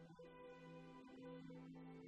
Thank you.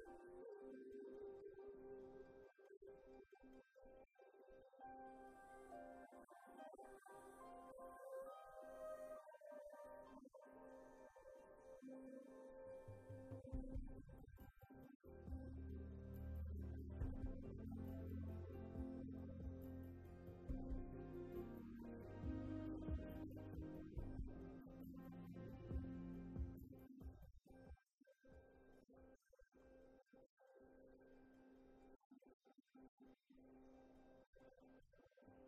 Thank you. Thank you.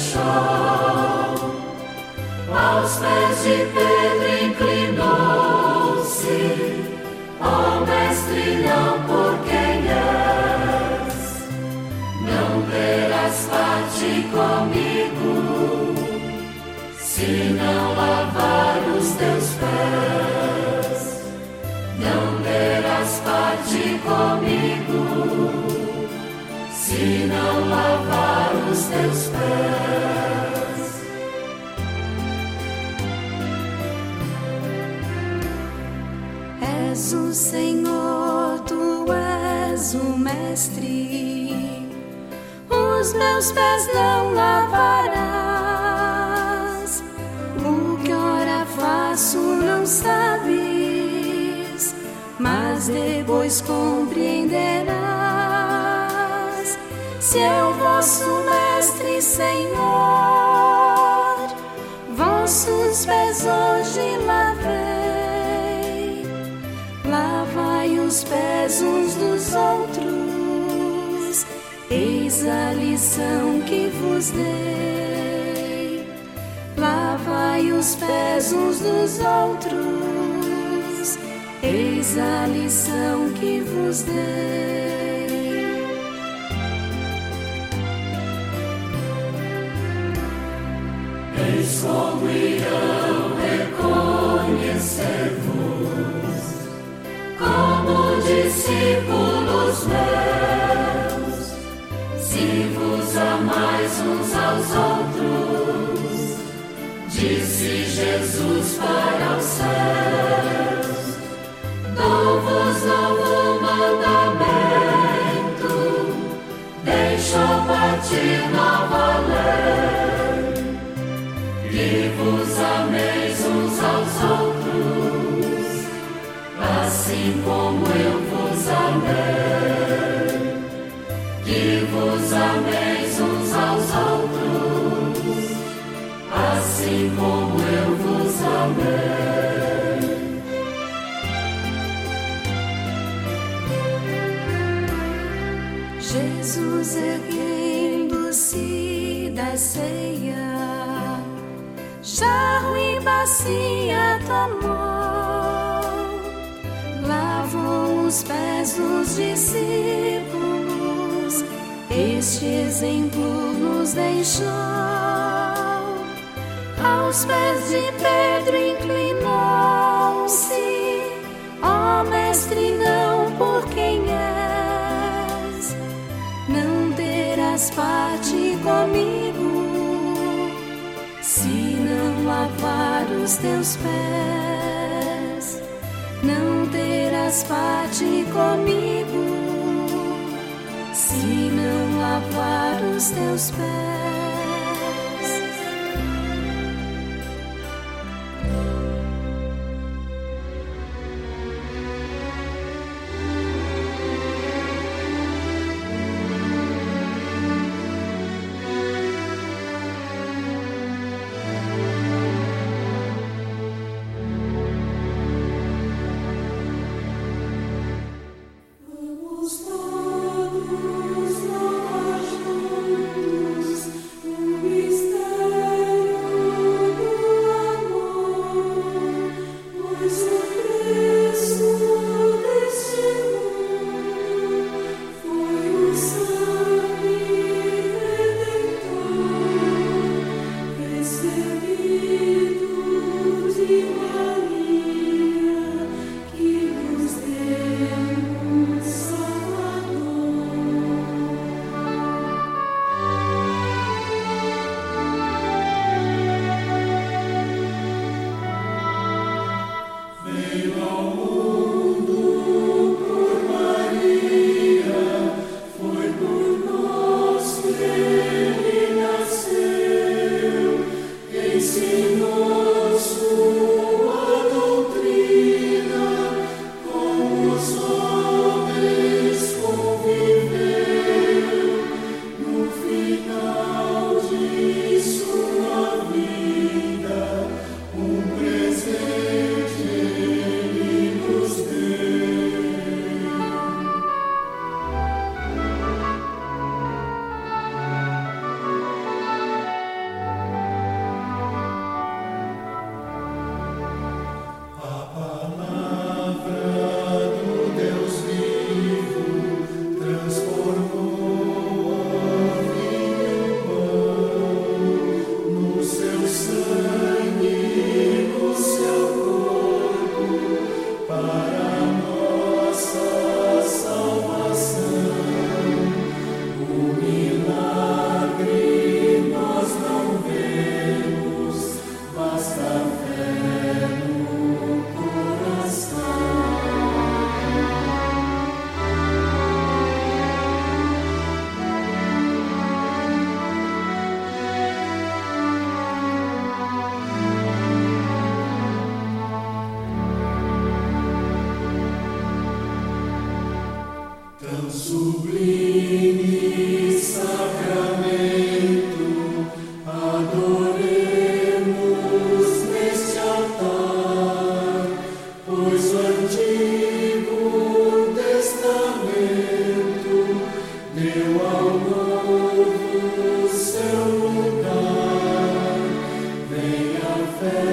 deixou. Aos pés de Pedro inclinou-se, ó mestre, não por quem és, não terás parte comigo, se não lavar os teus pés. Não terás parte comigo, se não lavar os teus pés. És o Senhor, tu és o Mestre. Os meus pés não lavarás. O que ora faço não sabes, mas depois compreenderás. Se eu vosso Mestre, Senhor, vossos pés hoje lavei. Lavai os pés uns dos outros, eis a lição que vos dei. Lavai os pés uns dos outros, eis a lição que vos dei. Deixo partir nova lei que vos ameis uns aos outros, assim como eu vos amei. Que vos ameis uns aos outros, assim como eu vos amei. Jesus erguendo-se da ceia, jarro e bacia tomou, lavou os pés dos discípulos, este exemplo nos deixou. Aos pés de Pedro inclinou-se, ó Mestre, não por quem és, não terás parte comigo, lavar os teus pés, não terás parte comigo, se não lavar os teus pés. Venha a fé.